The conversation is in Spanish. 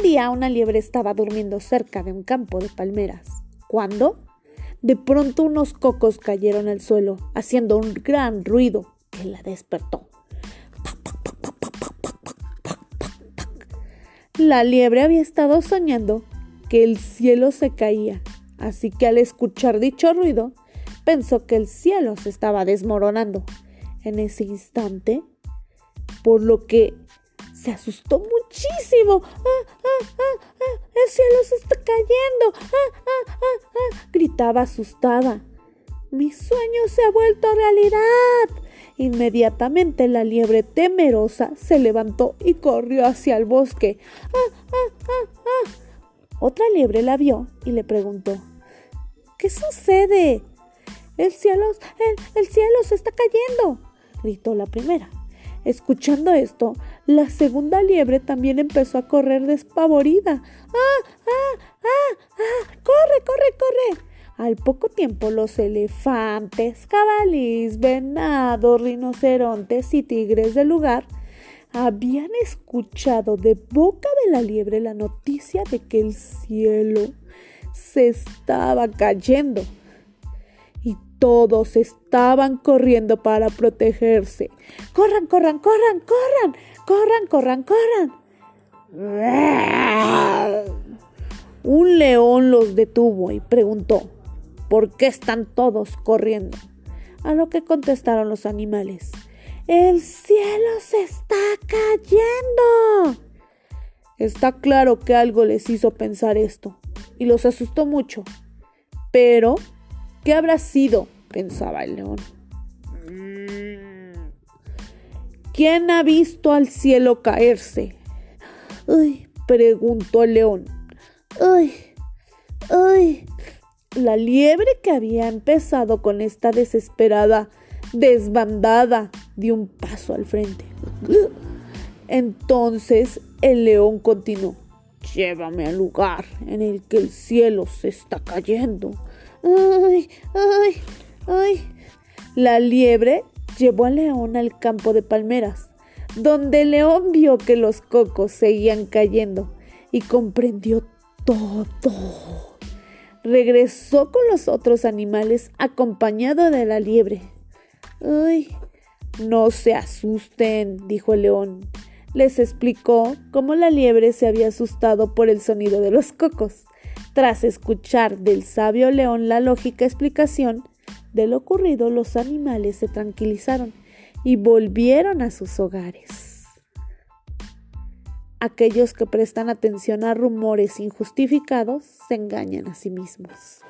día una liebre estaba durmiendo cerca de un campo de palmeras. ¿Cuándo? De pronto unos cocos cayeron al suelo, haciendo un gran ruido que la despertó. La liebre había estado soñando que el cielo se caía, así que al escuchar dicho ruido, pensó que el cielo se estaba desmoronando. En ese instante, por lo que se asustó muchísimo. ¡Ah, ah, ah, ah! ¡El cielo se está cayendo! ¡Ah, ah, ah, ah! gritaba asustada. Mi sueño se ha vuelto realidad. Inmediatamente la liebre temerosa se levantó y corrió hacia el bosque. ¡Ah, ah, ah, ah! Otra liebre la vio y le preguntó ¿Qué sucede? El cielo, el, el cielo se está cayendo, gritó la primera. Escuchando esto, la segunda liebre también empezó a correr despavorida. ¡Ah, ah, ah, ah! ¡Corre, corre, corre! Al poco tiempo los elefantes, cabalís, venados, rinocerontes y tigres del lugar habían escuchado de boca de la liebre la noticia de que el cielo se estaba cayendo todos estaban corriendo para protegerse. ¡Corran, corran, corran, corran! ¡Corran, corran, corran! Un león los detuvo y preguntó, ¿por qué están todos corriendo? A lo que contestaron los animales, el cielo se está cayendo. Está claro que algo les hizo pensar esto y los asustó mucho, pero ¿Qué habrá sido? Pensaba el león. ¿Quién ha visto al cielo caerse? Preguntó el león. Ay, ay. La liebre que había empezado con esta desesperada desbandada dio un paso al frente. Entonces el león continuó. Llévame al lugar en el que el cielo se está cayendo. ¡Ay! ¡Ay! ¡Ay! La liebre llevó al león al campo de palmeras, donde el león vio que los cocos seguían cayendo y comprendió todo. Regresó con los otros animales acompañado de la liebre. ¡Ay! No se asusten, dijo el león. Les explicó cómo la liebre se había asustado por el sonido de los cocos. Tras escuchar del sabio león la lógica explicación de lo ocurrido, los animales se tranquilizaron y volvieron a sus hogares. Aquellos que prestan atención a rumores injustificados se engañan a sí mismos.